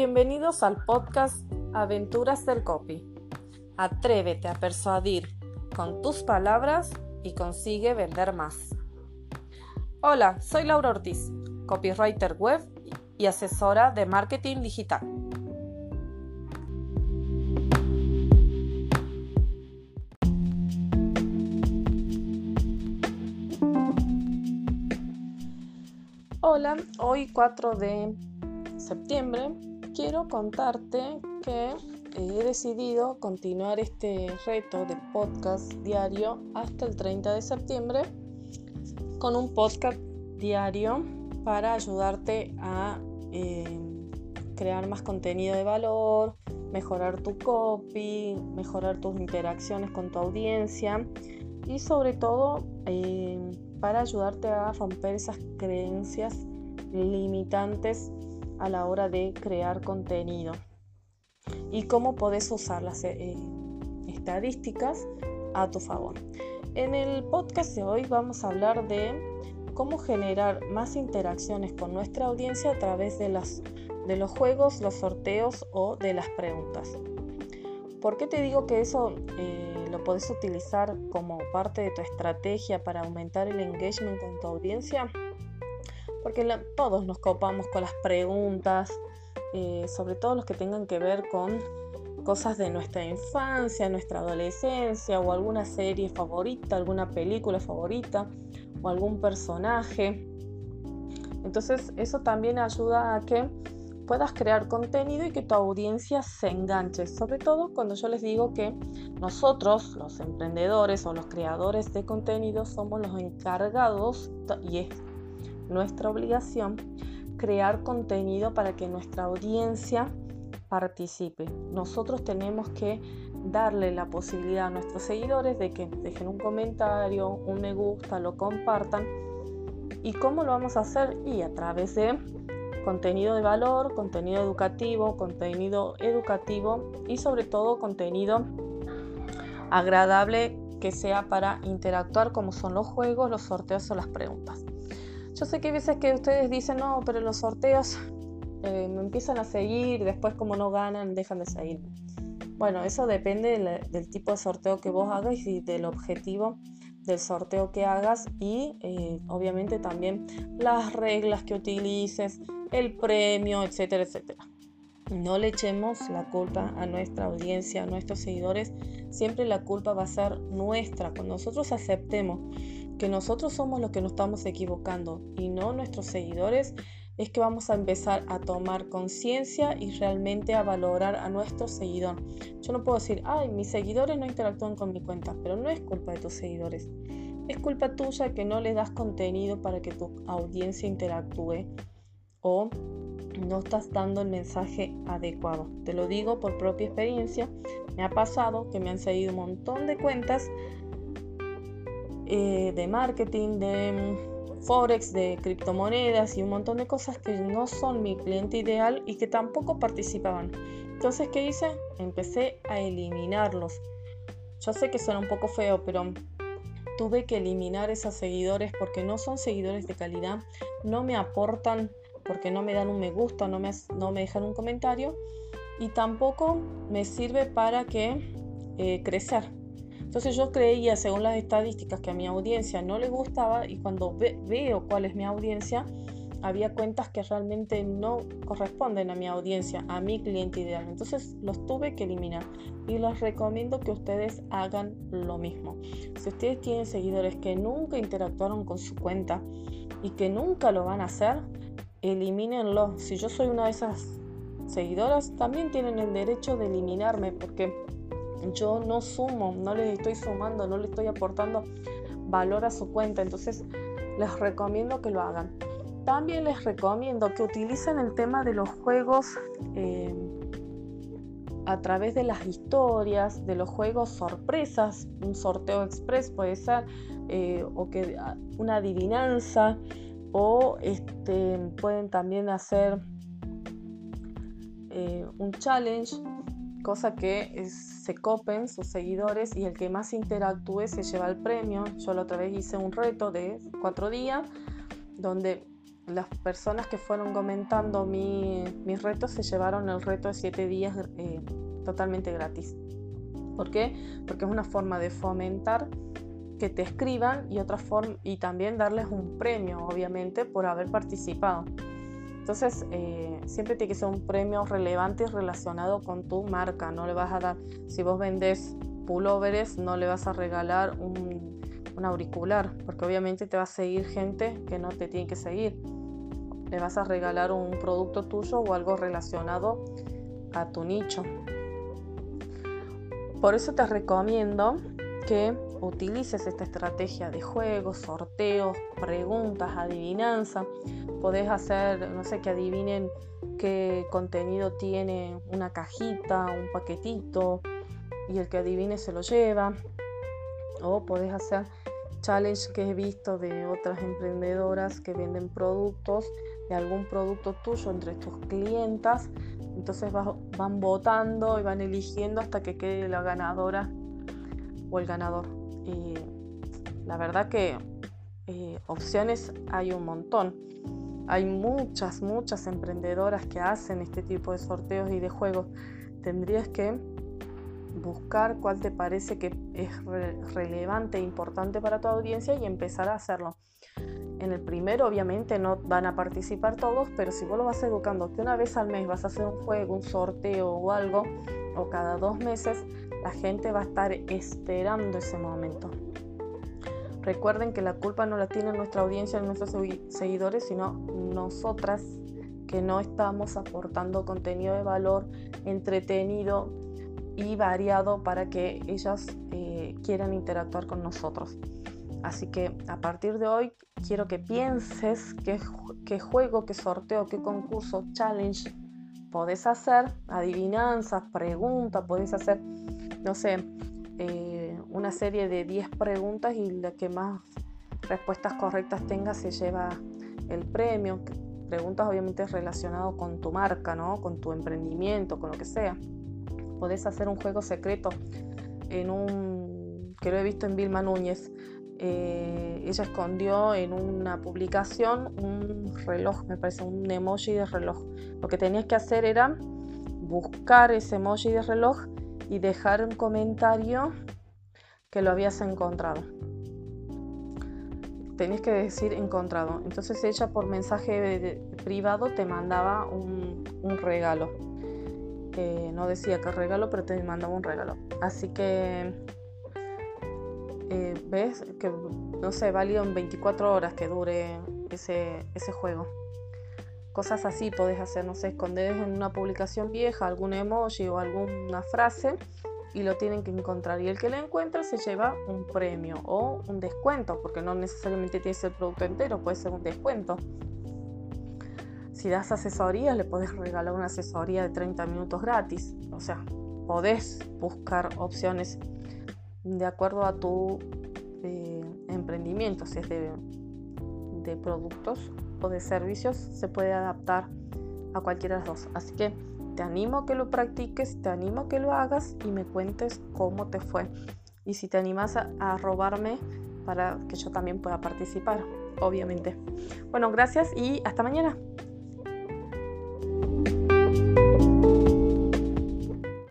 Bienvenidos al podcast Aventuras del Copy. Atrévete a persuadir con tus palabras y consigue vender más. Hola, soy Laura Ortiz, copywriter web y asesora de marketing digital. Hola, hoy 4 de septiembre quiero contarte que he decidido continuar este reto de podcast diario hasta el 30 de septiembre con un podcast diario para ayudarte a eh, crear más contenido de valor, mejorar tu copy, mejorar tus interacciones con tu audiencia y sobre todo eh, para ayudarte a romper esas creencias limitantes a la hora de crear contenido y cómo podés usar las eh, estadísticas a tu favor. En el podcast de hoy vamos a hablar de cómo generar más interacciones con nuestra audiencia a través de, las, de los juegos, los sorteos o de las preguntas. ¿Por qué te digo que eso eh, lo podés utilizar como parte de tu estrategia para aumentar el engagement con tu audiencia? Porque todos nos copamos con las preguntas, eh, sobre todo los que tengan que ver con cosas de nuestra infancia, nuestra adolescencia o alguna serie favorita, alguna película favorita o algún personaje. Entonces eso también ayuda a que puedas crear contenido y que tu audiencia se enganche. Sobre todo cuando yo les digo que nosotros, los emprendedores o los creadores de contenido, somos los encargados, y es nuestra obligación, crear contenido para que nuestra audiencia participe. Nosotros tenemos que darle la posibilidad a nuestros seguidores de que dejen un comentario, un me gusta, lo compartan. ¿Y cómo lo vamos a hacer? Y a través de contenido de valor, contenido educativo, contenido educativo y sobre todo contenido agradable que sea para interactuar como son los juegos, los sorteos o las preguntas. Yo sé que hay veces que ustedes dicen, no, pero los sorteos eh, me empiezan a seguir, después como no ganan, dejan de seguir. Bueno, eso depende del, tipo de sorteo que vos hagas y del objetivo del sorteo que hagas y eh, obviamente también las reglas que utilices, el premio, etcétera, etcétera. No le echemos la culpa a nuestra audiencia, a nuestros seguidores. Siempre la culpa va a ser nuestra. Cuando nosotros aceptemos que nosotros somos los que nos estamos equivocando y no nuestros seguidores, es que vamos a empezar a tomar conciencia y realmente a valorar a nuestro seguidor. Yo no puedo decir, ay, mis seguidores no interactúan con mi cuenta, pero no es culpa de tus seguidores. Es culpa tuya que no le das contenido para que tu audiencia interactúe o no estás dando el mensaje adecuado. Te lo digo por propia experiencia. Me ha pasado que me han seguido un montón de cuentas eh, de marketing, de mm, forex, de criptomonedas y un montón de cosas que no son mi cliente ideal y que tampoco participaban. Entonces, ¿qué hice? Empecé a eliminarlos. Yo sé que suena un poco feo, pero tuve que eliminar esos seguidores porque no son seguidores de calidad, no me aportan porque no me dan un me gusta, no me, no me dejan un comentario y tampoco me sirve para que eh, crecer. Entonces yo creía, según las estadísticas, que a mi audiencia no le gustaba y cuando veo cuál es mi audiencia, había cuentas que realmente no corresponden a mi audiencia, a mi cliente ideal. Entonces los tuve que eliminar y les recomiendo que ustedes hagan lo mismo. Si ustedes tienen seguidores que nunca interactuaron con su cuenta y que nunca lo van a hacer, elimínenlo. Si yo soy una de esas seguidoras, también tienen el derecho de eliminarme porque yo no sumo, no les estoy sumando, no le estoy aportando valor a su cuenta. Entonces les recomiendo que lo hagan. También les recomiendo que utilicen el tema de los juegos eh, a través de las historias, de los juegos sorpresas, un sorteo express puede ser, eh, o que ah, una adivinanza o este, pueden también hacer eh, un challenge, cosa que se copen sus seguidores y el que más interactúe se lleva el premio. Yo la otra vez hice un reto de cuatro días donde las personas que fueron comentando mis retos se llevaron el reto de 7 días eh, totalmente gratis. ¿Por qué? Porque es una forma de fomentar que te escriban y otra forma y también darles un premio, obviamente, por haber participado. Entonces, eh, siempre tiene que ser un premio relevante y relacionado con tu marca. No le vas a dar, si vos vendés pulóveres, no le vas a regalar un, un auricular, porque obviamente te va a seguir gente que no te tiene que seguir. Le vas a regalar un producto tuyo o algo relacionado a tu nicho. Por eso te recomiendo que utilices esta estrategia de juegos, sorteos, preguntas, adivinanza. Podés hacer, no sé, que adivinen qué contenido tiene una cajita, un paquetito y el que adivine se lo lleva. O podés hacer challenge que he visto de otras emprendedoras que venden productos, de algún producto tuyo entre tus clientas. Entonces van votando y van eligiendo hasta que quede la ganadora o el ganador. Y la verdad que eh, opciones hay un montón. Hay muchas, muchas emprendedoras que hacen este tipo de sorteos y de juegos. Tendrías que buscar cuál te parece que es relevante e importante para tu audiencia y empezar a hacerlo. En el primero obviamente no van a participar todos, pero si vos lo vas educando que una vez al mes vas a hacer un juego, un sorteo o algo, o cada dos meses, la gente va a estar esperando ese momento. Recuerden que la culpa no la tiene nuestra audiencia, nuestros seguidores, sino nosotras que no estamos aportando contenido de valor entretenido y variado para que ellas eh, quieran interactuar con nosotros. Así que a partir de hoy quiero que pienses qué, juego, qué sorteo, qué concurso, challenge podés hacer, adivinanzas, preguntas, podés hacer, no sé, eh, una serie de 10 preguntas y la que más respuestas correctas tenga se lleva el premio. Preguntas obviamente relacionadas con tu marca, ¿no? con tu emprendimiento, con lo que sea podés hacer un juego secreto en un que lo he visto en Vilma Núñez. Eh, ella escondió en una publicación un reloj, me parece, un emoji de reloj. Lo que tenías que hacer era buscar ese emoji de reloj y dejar un comentario que lo habías encontrado. Tenías que decir encontrado. Entonces ella por mensaje privado te mandaba un, un regalo no decía que regalo, pero te mandaba un regalo. Así que, eh, ves que, no sé, válido en 24 horas que dure ese, ese juego. Cosas así podés hacer, no sé, esconder en una publicación vieja algún emoji o alguna frase y lo tienen que encontrar. Y el que lo encuentra se lleva un premio o un descuento, porque no necesariamente tiene que ser el producto entero, puede ser un descuento. Si das asesoría, le podés regalar una asesoría de 30 minutos gratis. O sea, podés buscar opciones de acuerdo a tu eh, emprendimiento, si es de, de productos o de servicios, se puede adaptar a cualquiera de las dos. Así que te animo a que lo practiques, te animo a que lo hagas y me cuentes cómo te fue. Y si te animas a robarme para que yo también pueda participar, obviamente. Bueno, gracias y hasta mañana.